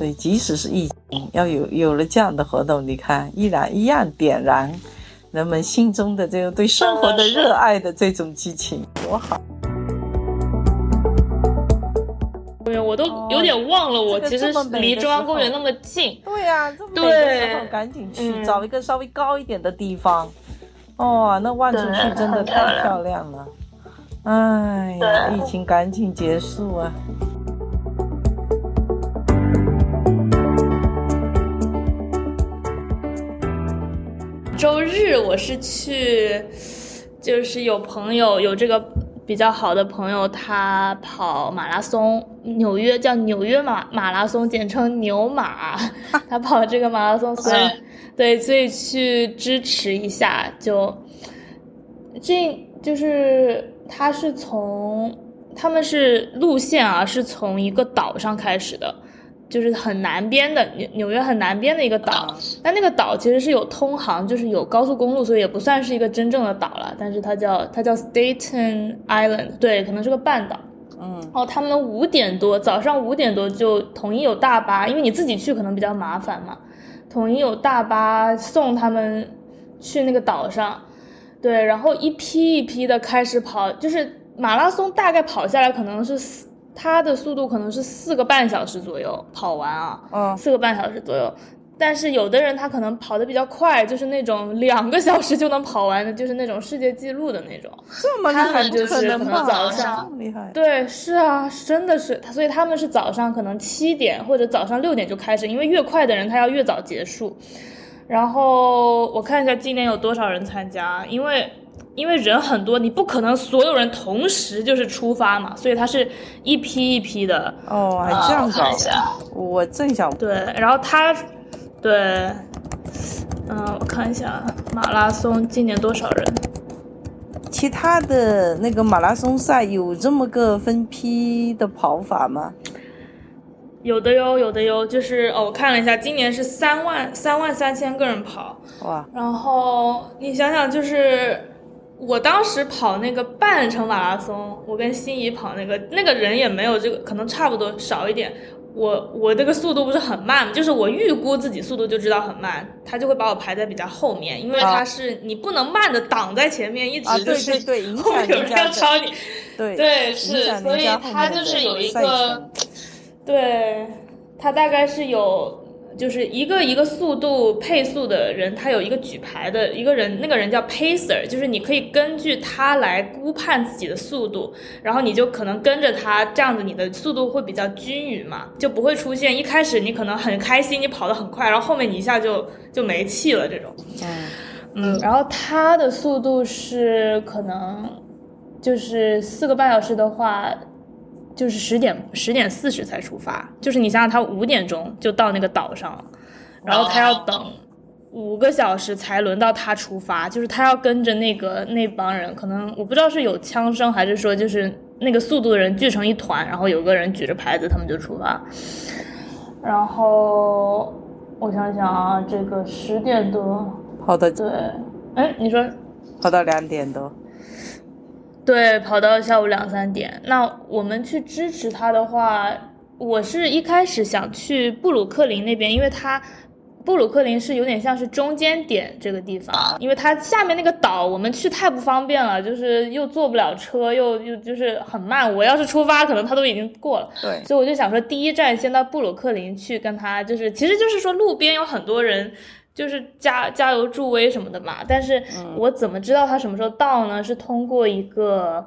所以即使是疫情，要有有了这样的活动，你看依然一样点燃人们心中的这个对生活的热爱的这种激情，多好。对呀我都有点忘了，我其实离中央公园那么近。对呀，这么美的时候赶紧去找一个稍微高一点的地方。哦，那望出去真的太漂亮了。哎呀，疫情赶紧结束啊！周日我是去，就是有朋友有这个比较好的朋友，他跑马拉松，纽约叫纽约马马拉松，简称牛马。他跑这个马拉松，所以对，所以去支持一下。就这就是他是从他们是路线啊，是从一个岛上开始的。就是很南边的纽纽约很南边的一个岛，但那个岛其实是有通航，就是有高速公路，所以也不算是一个真正的岛了。但是它叫它叫 Staten Island，对，可能是个半岛。嗯，然后，他们五点多早上五点多就统一有大巴，因为你自己去可能比较麻烦嘛，统一有大巴送他们去那个岛上，对，然后一批一批的开始跑，就是马拉松大概跑下来可能是。它的速度可能是四个半小时左右跑完啊，嗯，四个半小时左右。但是有的人他可能跑得比较快，就是那种两个小时就能跑完的，就是那种世界纪录的那种。这么厉害，就是可能早上厉害。对，是啊，真的是他，所以他们是早上可能七点或者早上六点就开始，因为越快的人他要越早结束。然后我看一下今年有多少人参加，因为。因为人很多，你不可能所有人同时就是出发嘛，所以它是一批一批的。哦，还这样搞？我正想对，然后他，对，嗯，我看一下马拉松今年多少人？其他的那个马拉松赛有这么个分批的跑法吗？有的哟，有的哟，就是哦，我看了一下，今年是三万三万三千个人跑。哇！然后你想想，就是。我当时跑那个半程马拉松，我跟心仪跑那个，那个人也没有这个，可能差不多少一点。我我这个速度不是很慢就是我预估自己速度就知道很慢，他就会把我排在比较后面，因为他是你不能慢的挡在前面，一直就是 后面有人要超你，对对是，所以他就是有一个，对他大概是有。就是一个一个速度配速的人，他有一个举牌的一个人，那个人叫 pacer，就是你可以根据他来估判自己的速度，然后你就可能跟着他，这样子你的速度会比较均匀嘛，就不会出现一开始你可能很开心，你跑得很快，然后后面你一下就就没气了这种。嗯嗯，然后他的速度是可能就是四个半小时的话。就是十点十点四十才出发，就是你想想，他五点钟就到那个岛上了，然后他要等五个小时才轮到他出发，就是他要跟着那个那帮人，可能我不知道是有枪声还是说就是那个速度的人聚成一团，然后有个人举着牌子，他们就出发。然后我想想啊，这个十点多跑的对，哎，你说跑到两点多。对，跑到下午两三点。那我们去支持他的话，我是一开始想去布鲁克林那边，因为他布鲁克林是有点像是中间点这个地方，因为它下面那个岛我们去太不方便了，就是又坐不了车，又又就是很慢。我要是出发，可能他都已经过了。对，所以我就想说，第一站先到布鲁克林去跟他，就是其实就是说路边有很多人。就是加加油助威什么的嘛，但是我怎么知道他什么时候到呢？是通过一个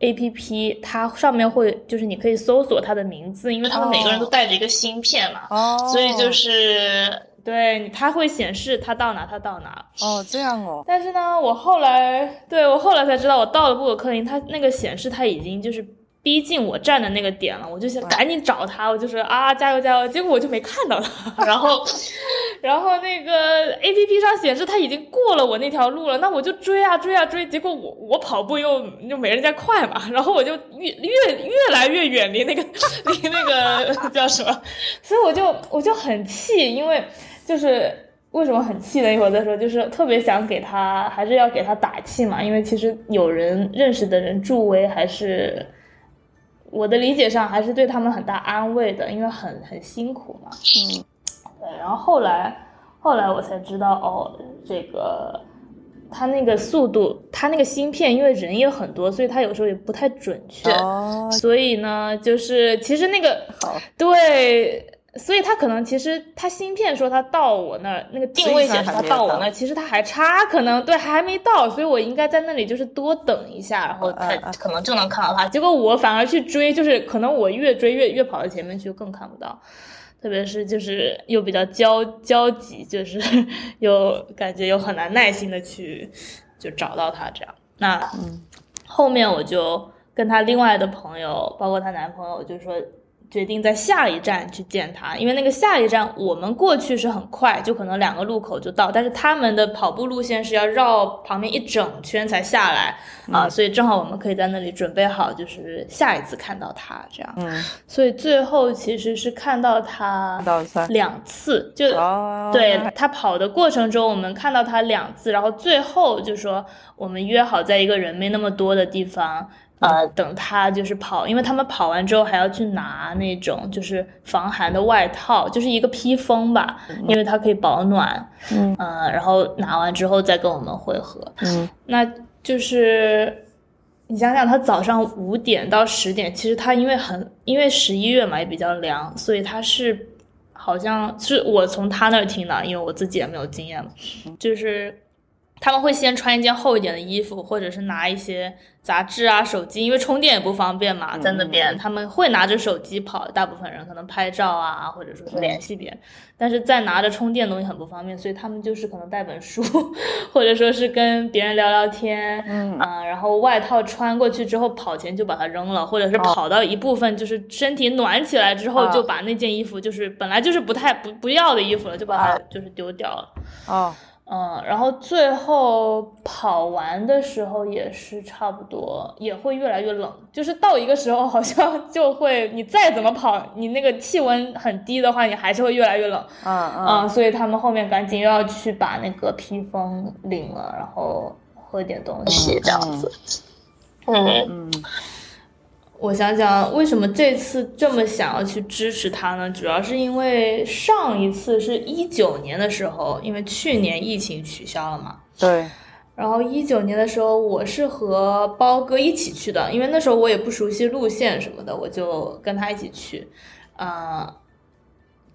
A P P，它上面会就是你可以搜索他的名字，因为他们每个人都带着一个芯片嘛，所以就是对它会显示它到哪，它到哪。哦，这样哦。但是呢，我后来对我后来才知道，我到了布鲁克林，它那个显示它已经就是。逼近我站的那个点了，我就想赶紧找他，我就说啊加油加油，结果我就没看到他，然后，然后那个 A P P 上显示他已经过了我那条路了，那我就追啊追啊追，结果我我跑步又又没人家快嘛，然后我就越越越来越远离那个 离那个叫什么，所以我就我就很气，因为就是为什么很气呢？一会儿再说，就是特别想给他还是要给他打气嘛，因为其实有人认识的人助威还是。我的理解上还是对他们很大安慰的，因为很很辛苦嘛。嗯，对。然后后来后来我才知道，哦，这个他那个速度，他那个芯片，因为人也很多，所以他有时候也不太准确。哦，所以呢，就是其实那个，对。所以他可能其实他芯片说他到我那儿，那个定位显示他到我那儿，其实他还差，可能对还没到，所以我应该在那里就是多等一下，然后他可能就能看到他。结果我反而去追，就是可能我越追越越跑到前面去，更看不到。特别是就是又比较焦焦急，就是 又感觉又很难耐心的去就找到他这样。那后面我就跟他另外的朋友，包括她男朋友，就说。决定在下一站去见他，因为那个下一站我们过去是很快，就可能两个路口就到，但是他们的跑步路线是要绕旁边一整圈才下来啊，所以正好我们可以在那里准备好，就是下一次看到他这样。嗯，所以最后其实是看到他两次，就对他跑的过程中我们看到他两次，然后最后就说我们约好在一个人没那么多的地方。呃，等他就是跑，因为他们跑完之后还要去拿那种就是防寒的外套，就是一个披风吧，因为它可以保暖。嗯，呃，然后拿完之后再跟我们会合。嗯，那就是你想想，他早上五点到十点，其实他因为很因为十一月嘛也比较凉，所以他是好像是我从他那儿听的，因为我自己也没有经验嘛，就是。他们会先穿一件厚一点的衣服，或者是拿一些杂志啊、手机，因为充电也不方便嘛，在那边。他们会拿着手机跑。大部分人可能拍照啊，或者说是联系别人，但是在拿着充电东西很不方便，所以他们就是可能带本书，或者说是跟别人聊聊天，嗯。啊，然后外套穿过去之后，跑前就把它扔了，或者是跑到一部分就是身体暖起来之后，就把那件衣服就是本来就是不太不不要的衣服了，就把它就是丢掉了。哦。嗯，然后最后跑完的时候也是差不多，也会越来越冷。就是到一个时候，好像就会你再怎么跑，你那个气温很低的话，你还是会越来越冷。嗯嗯。所以他们后面赶紧又要去把那个披风领了，然后喝点东西这样子。嗯嗯。我想想，为什么这次这么想要去支持他呢？主要是因为上一次是一九年的时候，因为去年疫情取消了嘛。对。然后一九年的时候，我是和包哥一起去的，因为那时候我也不熟悉路线什么的，我就跟他一起去。呃，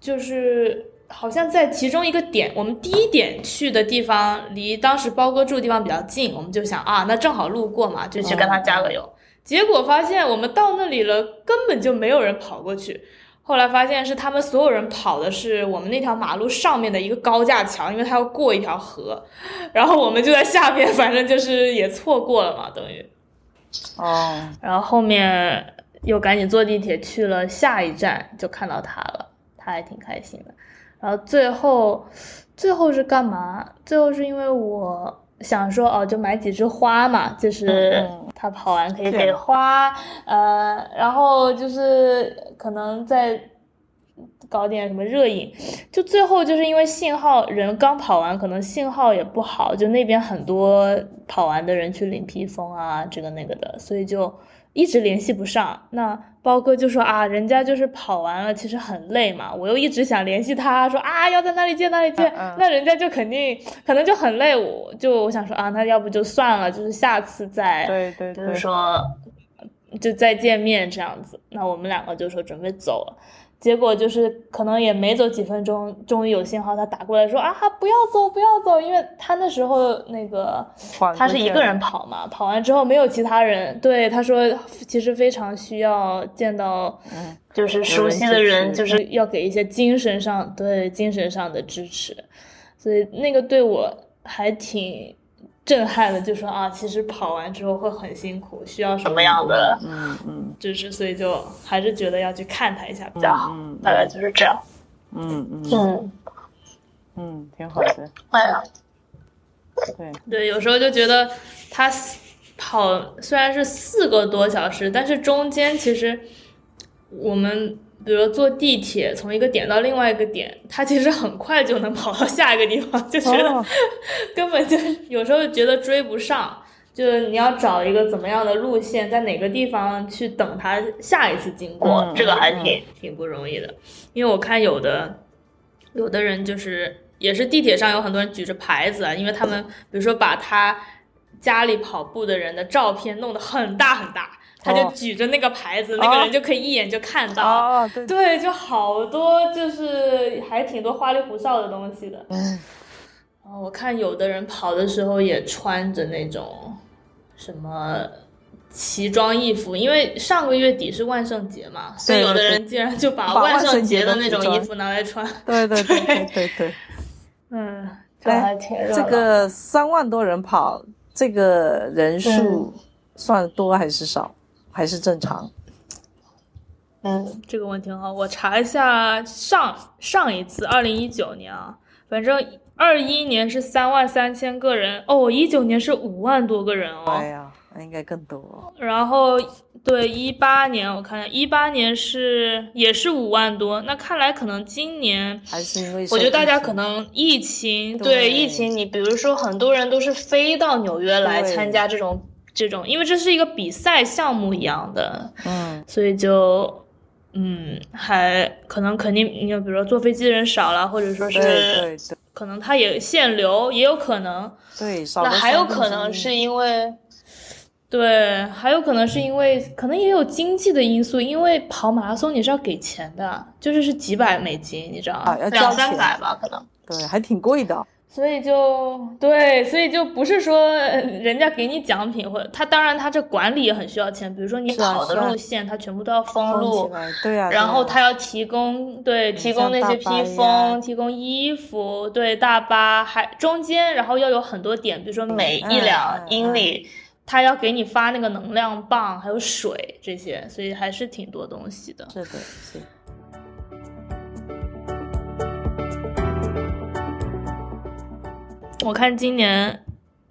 就是好像在其中一个点，我们第一点去的地方离当时包哥住的地方比较近，我们就想啊，那正好路过嘛，就去跟他加个油。结果发现我们到那里了，根本就没有人跑过去。后来发现是他们所有人跑的是我们那条马路上面的一个高架桥，因为他要过一条河，然后我们就在下面，反正就是也错过了嘛，等于。哦。然后后面又赶紧坐地铁去了下一站，就看到他了，他还挺开心的。然后最后，最后是干嘛？最后是因为我。想说哦，就买几枝花嘛，就是他跑完可以给花，呃，然后就是可能再搞点什么热饮，就最后就是因为信号，人刚跑完，可能信号也不好，就那边很多跑完的人去领披风啊，这个那个的，所以就。一直联系不上，那包哥就说啊，人家就是跑完了，其实很累嘛。我又一直想联系他，说啊，要在那里见那里见，那人家就肯定可能就很累。我就我想说啊，那要不就算了，就是下次再，对对，就是说就再见面这样子。那我们两个就说准备走了。结果就是可能也没走几分钟，终于有信号，他打过来说啊，不要走，不要走，因为他那时候那个他是一个人跑嘛，跑完之后没有其他人。对，他说其实非常需要见到，就是熟悉的人，就是要给一些精神上对精神上的支持，所以那个对我还挺。震撼的就说啊，其实跑完之后会很辛苦，需要什么样的嗯嗯。就是，所以就还是觉得要去看他一下比较好，大概就是这样。嗯嗯。嗯。嗯，挺好的。哎呀，对。对，有时候就觉得他跑虽然是四个多小时，但是中间其实我们。比如坐地铁从一个点到另外一个点，它其实很快就能跑到下一个地方，就觉得 根本就有时候觉得追不上。就是你要找一个怎么样的路线，在哪个地方去等他下一次经过，这个还挺挺不容易的。因为我看有的有的人就是也是地铁上有很多人举着牌子啊，因为他们比如说把他家里跑步的人的照片弄得很大很大，他就举着那个牌子，那个人就可以一眼就看到。哦，对对，就好多就是还挺多花里胡哨的东西的。嗯。哦，我看有的人跑的时候也穿着那种什么奇装异服，因为上个月底是万圣节嘛，所以有的人竟然就把万圣节的那种衣服拿来穿。对对对对对对。嗯，这还挺热这个三万多人跑，这个人数算多还是少，还是正常？嗯，这个问题很好，我查一下上上一次二零一九年啊，反正。二一年是三万三千个人哦，一九年是五万多个人哦。对呀，那应该更多。然后对一八年，我看一八年是也是五万多，那看来可能今年还是因为我觉得大家可能疫情对疫情，你比如说很多人都是飞到纽约来参加这种这种，因为这是一个比赛项目一样的，嗯，所以就嗯还可能肯定你比如说坐飞机的人少了，或者说是对对对。可能他也限流，也有可能。对，那还有可能是因为，对，还有可能是因为，可能也有经济的因素。因为跑马拉松你是要给钱的，就是是几百美金，你知道吗？两三百吧，可能。对，还挺贵的。所以就对，所以就不是说人家给你奖品，或者他当然他这管理也很需要钱。比如说你跑的路线，他全部都要封路，对啊，然后他要提供对提供那些披风，提供衣服，对大巴还中间，然后要有很多点，比如说每一两英里，他要给你发那个能量棒，还有水这些，所以还是挺多东西的。是的，是。我看今年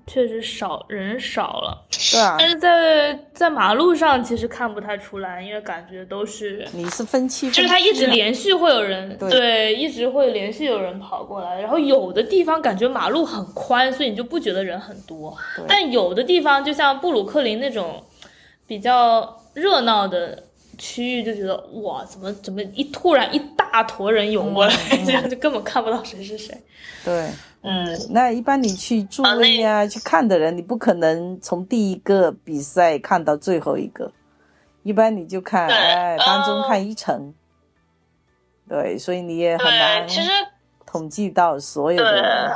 确实少人少了，对啊，但是在在马路上其实看不太出来，因为感觉都是你是分期，就是它一直连续会有人对，一直会连续有人跑过来，然后有的地方感觉马路很宽，所以你就不觉得人很多，但有的地方就像布鲁克林那种比较热闹的区域，就觉得哇，怎么怎么一突然一大坨人涌过来，这样就根本看不到谁是谁，对。嗯，那一般你去助威啊，去看的人，你不可能从第一个比赛看到最后一个，一般你就看，哎，当中看一层，对，所以你也很难统计到所有的人。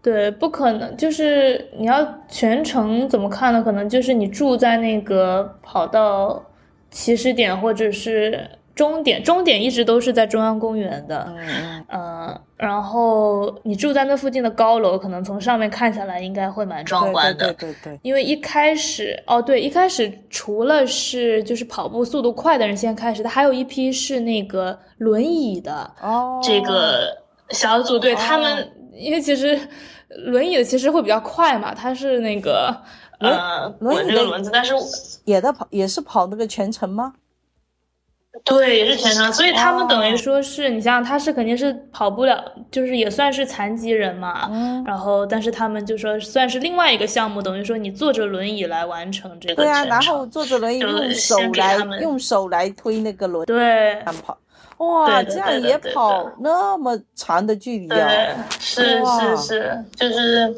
对，不可能，就是你要全程怎么看呢？可能就是你住在那个跑道起始点，或者是。终点，终点一直都是在中央公园的，嗯嗯，然后你住在那附近的高楼，可能从上面看下来应该会蛮壮观的，对对对。因为一开始，哦对，一开始除了是就是跑步速度快的人先开始，他还有一批是那个轮椅的哦，这个小组对他们，因为其实轮椅的其实会比较快嘛，他是那个呃轮这个轮子，但是也在跑，也是跑那个全程吗？对，也是全程，所以他们等于说是你想想，他是肯定是跑不了，就是也算是残疾人嘛。嗯。然后，但是他们就说算是另外一个项目，等于说你坐着轮椅来完成这个。对啊，然后坐着轮椅用手来用手来推那个轮。对。跑，哇，这样也跑那么长的距离啊！是是是，就是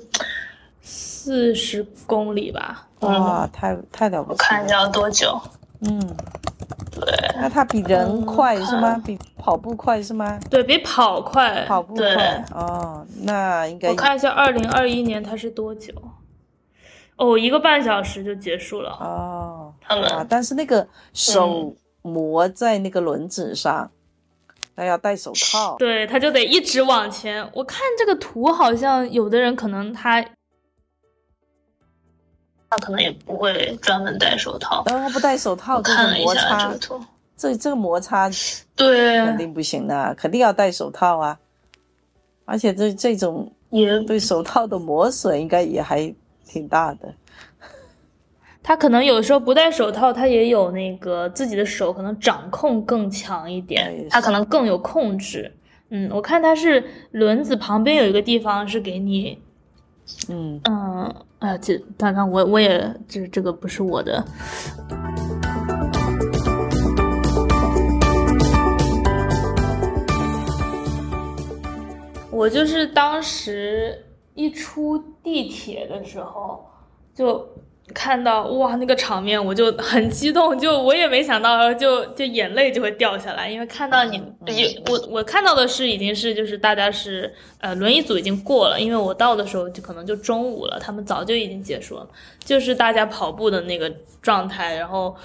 四十公里吧。哇，太太了不起！我看一下要多久。嗯。对，那它比人快是吗？比跑步快是吗？对比跑快，跑步快哦，那应该我看一下，二零二一年它是多久？哦，一个半小时就结束了哦。啊，但是那个手磨在那个轮子上，那要戴手套。对，他就得一直往前。我看这个图，好像有的人可能他。他可能也不会专门戴手套。然后他不戴手套，这个摩擦，这这个摩擦，对，肯定不行的，肯定要戴手套啊。而且这这种也对手套的磨损应该也还挺大的。他可能有时候不戴手套，他也有那个自己的手可能掌控更强一点，他可能更有控制。嗯，我看他是轮子旁边有一个地方是给你。嗯嗯，哎呀，这当然我我也这这个不是我的。我就是当时一出地铁的时候，就看到哇那个场面，我就很激动，就我也没想到，就就眼泪就会掉下来，因为看到你，也我我看到的是已经是就是大家是呃轮椅组已经过了，因为我到的时候就可能就中午了，他们早就已经结束了，就是大家跑步的那个状态，然后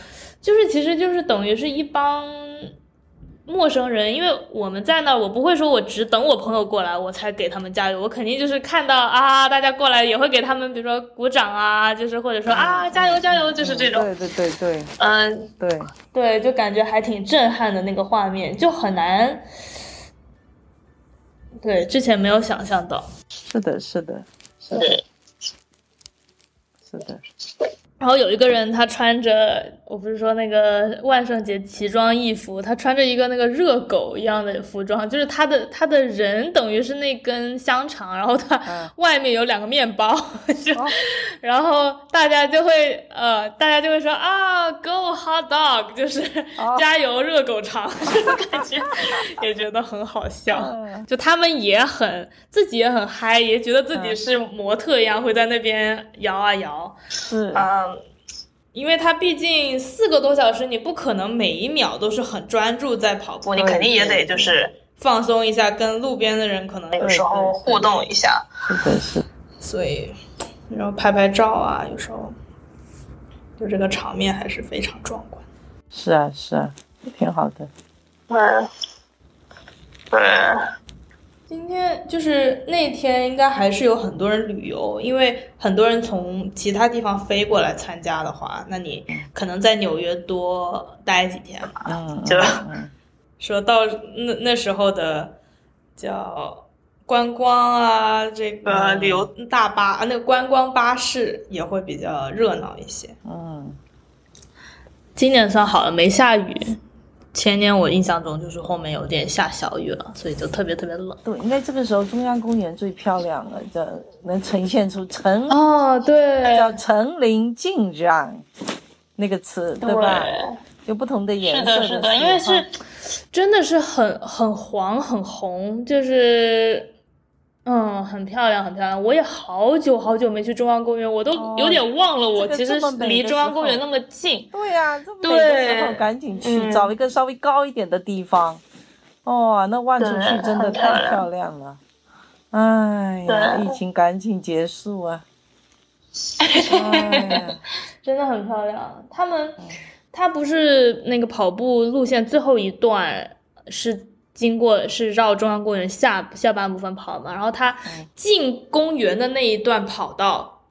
就是其实就是等于是一帮。陌生人，因为我们在那儿，我不会说我只等我朋友过来我才给他们加油，我肯定就是看到啊，大家过来也会给他们，比如说鼓掌啊，就是或者说啊加油加油，就是这种。对对对对，嗯，对对，就感觉还挺震撼的那个画面，就很难。对，之前没有想象到。是的，是的，是的，是的。然后有一个人，他穿着，我不是说那个万圣节奇装异服，他穿着一个那个热狗一样的服装，就是他的他的人等于是那根香肠，然后他外面有两个面包，就，然后大家就会呃，大家就会说啊，Go hot dog，就是 加油热狗肠，感觉也觉得很好笑，就他们也很自己也很嗨，也觉得自己是模特一样，会在那边摇啊摇，是。啊。因为它毕竟四个多小时，你不可能每一秒都是很专注在跑步，你肯定也得就是放松一下，跟路边的人可能有时候互动一下。是的，是。所以，然后拍拍照啊，有时候，就这个场面还是非常壮观。是啊，是啊，挺好的。嗯，对。今天就是那天，应该还是有很多人旅游，因为很多人从其他地方飞过来参加的话，那你可能在纽约多待几天嘛，就 说到那那时候的叫观光啊，这个旅游大巴啊，那个观光巴士也会比较热闹一些。嗯，今年算好了，没下雨。前年我印象中就是后面有点下小雨了，所以就特别特别冷。对，应该这个时候中央公园最漂亮了，这能呈现出层哦，对，叫层林尽染那个词，对吧？有不同的颜色。是的，是的，因为是真的是很很黄很红，就是。嗯，很漂亮，很漂亮。我也好久好久没去中央公园，我都有点忘了，我其实离中央公园那么近。对呀，这么美的时候赶紧去，找一个稍微高一点的地方。哦，那望出去真的太漂亮了。哎呀，疫情赶紧结束啊！真的很漂亮。他们，他不是那个跑步路线最后一段是。经过是绕中央公园下下半部分跑嘛，然后他进公园的那一段跑道，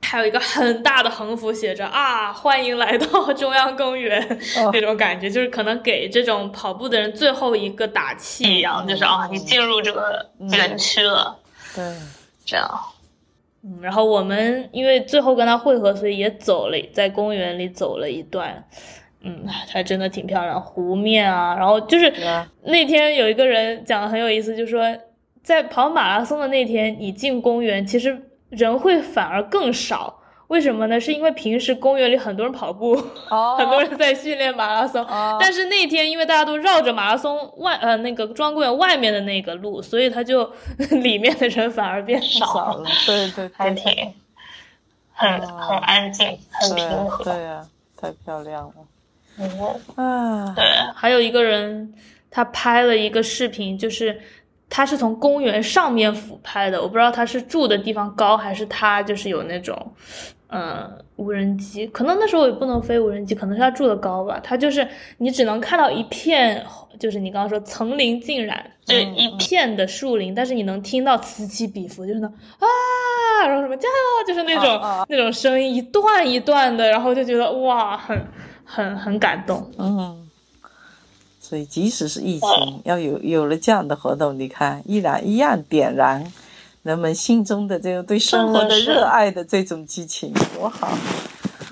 还有一个很大的横幅，写着啊，欢迎来到中央公园，那种感觉就是可能给这种跑步的人最后一个打气一样，就是啊，你进入这个园区了，对，这样，嗯，然后我们因为最后跟他汇合，所以也走了，在公园里走了一段。嗯，还真的挺漂亮，湖面啊，然后就是那天有一个人讲的很有意思，就是说在跑马拉松的那天，你进公园其实人会反而更少，为什么呢？是因为平时公园里很多人跑步，很多人在训练马拉松，但是那天因为大家都绕着马拉松外呃那个中央公园外面的那个路，所以他就 里面的人反而变少了，对对，还挺很很安静，很平和，对呀，太漂亮了。啊，对，还有一个人，他拍了一个视频，就是他是从公园上面俯拍的，我不知道他是住的地方高，还是他就是有那种，嗯，无人机，可能那时候也不能飞无人机，可能是他住的高吧。他就是你只能看到一片，就是你刚刚说层林尽染，就一片的树林，但是你能听到此起彼伏，就是那啊，然后什么加油，就是那种那种声音，一段一段的，然后就觉得哇，很。很很感动，嗯，所以即使是疫情，要有有了这样的活动，你看依然一样点燃人们心中的这个对生活的热爱的这种激情，多好！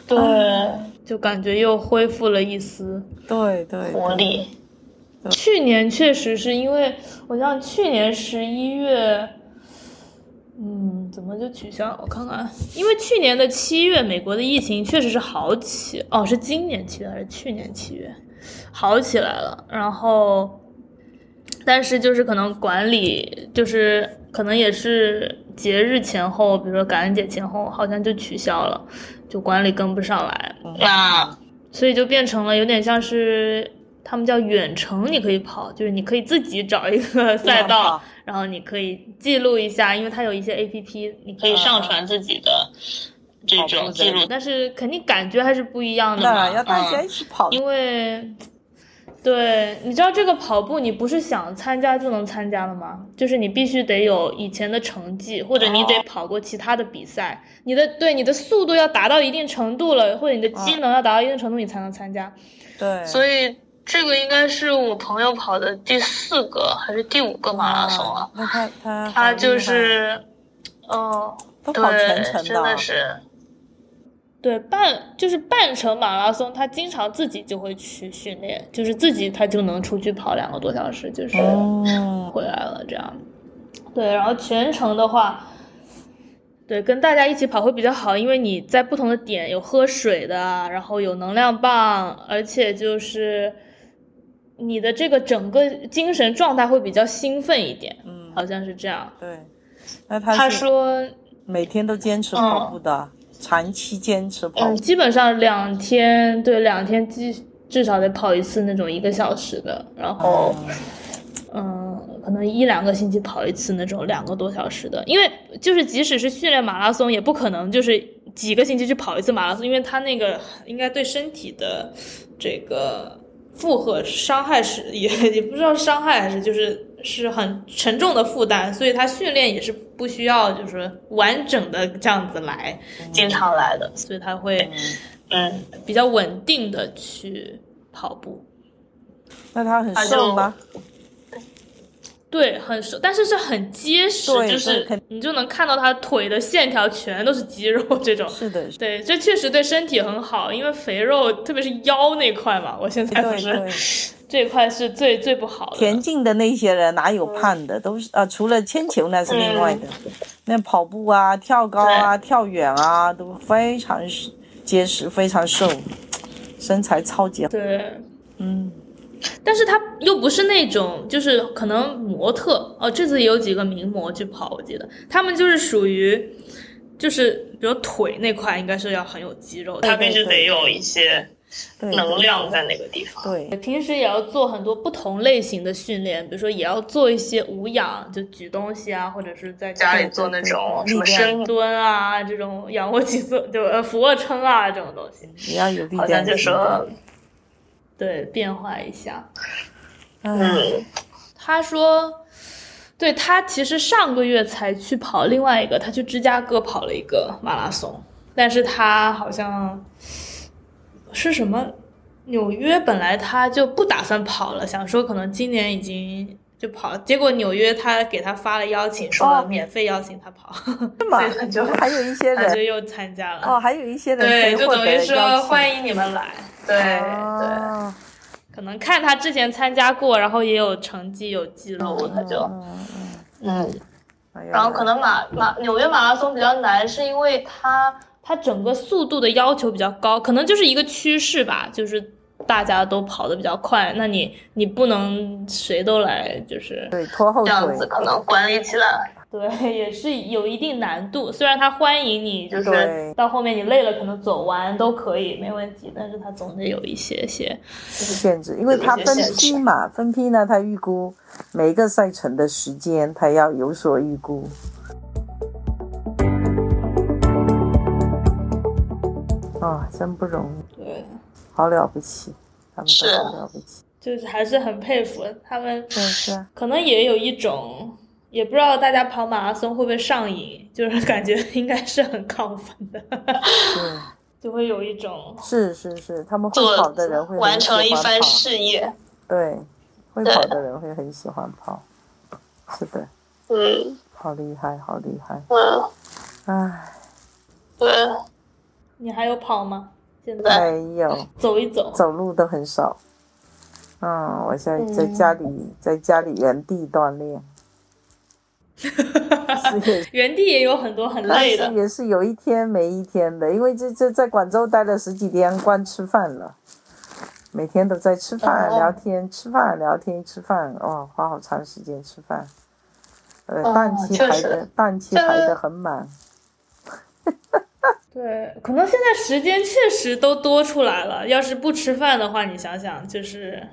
对，就感觉又恢复了一丝对对活力。去年确实是因为，我像去年十一月，嗯。嗯，怎么就取消？我看看，因为去年的七月，美国的疫情确实是好起，哦，是今年七月还是去年七月，好起来了。然后，但是就是可能管理，就是可能也是节日前后，比如说感恩节前后，好像就取消了，就管理跟不上来，那所以就变成了有点像是他们叫远程，你可以跑，就是你可以自己找一个赛道。然后你可以记录一下，因为它有一些 A P P，你可以上传自己的这种记录，但是肯定感觉还是不一样的嘛。要大家一起跑，因为对，你知道这个跑步，你不是想参加就能参加的吗？就是你必须得有以前的成绩，或者你得跑过其他的比赛，你的对你的速度要达到一定程度了，或者你的机能要达到一定程度，你才能参加。对，所以。这个应该是我朋友跑的第四个还是第五个马拉松了？那他他他就是，嗯，对，真的是，对半就是半程马拉松，他经常自己就会去训练，就是自己他就能出去跑两个多小时，就是回来了这样。对，然后全程的话，对，跟大家一起跑会比较好，因为你在不同的点有喝水的，然后有能量棒，而且就是。你的这个整个精神状态会比较兴奋一点，嗯，好像是这样。对，那他他说每天都坚持跑步的，长期坚持跑。嗯，基本上两天，对，两天至至少得跑一次那种一个小时的，然后，嗯，可能一两个星期跑一次那种两个多小时的，因为就是即使是训练马拉松，也不可能就是几个星期去跑一次马拉松，因为他那个应该对身体的这个。负荷伤害是也也不知道伤害还是就是是很沉重的负担，所以他训练也是不需要就是完整的这样子来，经常来的，所以他会嗯比较稳定的去跑步。那他很瘦吗？对，很瘦，但是是很结实，就是你就能看到他腿的线条全都是肌肉 这种。是的，对，这确实对身体很好，因为肥肉，特别是腰那块嘛，我现在不是 这块是最最不好的。田径的那些人哪有胖的，都是啊，除了铅球那是另外的，那跑步啊、跳高啊、跳远啊都非常结实，非常瘦，身材超级好。对，嗯。但是他又不是那种，就是可能模特哦，这次也有几个名模去跑，我记得他们就是属于，就是比如腿那块应该是要很有肌肉，他必须得有一些能量在那个地方。对，平时也要做很多不同类型的训练，比如说也要做一些无氧，就举东西啊，或者是在家里做那种什么深蹲啊，这种仰卧起坐，就呃俯卧撑啊这种东西，也要有力量。好像就说。对，变化一下。嗯，他说，对他其实上个月才去跑另外一个，他去芝加哥跑了一个马拉松，但是他好像是什么纽约，本来他就不打算跑了，想说可能今年已经就跑，结果纽约他给他发了邀请，说免费邀请他跑，所以他就还有一些人就又参加了。哦，还有一些人对，就等于说欢迎你们来。对对，可能看他之前参加过，然后也有成绩有记录，他就嗯，然后可能马马纽约马拉松比较难，是因为它它整个速度的要求比较高，可能就是一个趋势吧，就是大家都跑得比较快，那你你不能谁都来，就是对拖后腿，这样子可能管理起来。对，也是有一定难度。虽然他欢迎你，就是到后面你累了，可能走完都可以，没问题。但是他总得有一些些限制，因为他分批嘛，分批呢，他预估每一个赛程的时间，他要有所预估。啊，真不容易。对，好了不起，他们好了不起，就是还是很佩服他们。是，可能也有一种。也不知道大家跑马拉松会不会上瘾，就是 感觉应该是很亢奋的，就会有一种。是是是，他们会跑的人会完成一番事业，对，会跑的人会很喜欢跑，是的，嗯，好厉害，好厉害，嗯，唉，对，你还有跑吗？现在没有，走一走，走路都很少，嗯，我现在在家里，在家里原地锻炼。原地也有很多很累的，也是有一天没一天的，因为这这在广州待了十几天，光吃饭了，每天都在吃饭聊天，吃饭聊天吃饭，哦，花好长时间吃饭，呃，档期排的档期排的很满。对，可能现在时间确实都多出来了。要是不吃饭的话，你想想，就是，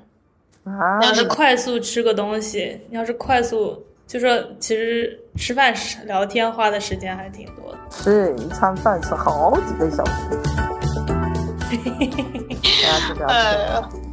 啊要是。快速吃个东西，要是快速，就说其实吃饭时聊天花的时间还挺多的。是一餐饭吃好几个小时。嘿嘿嘿嘿，大家。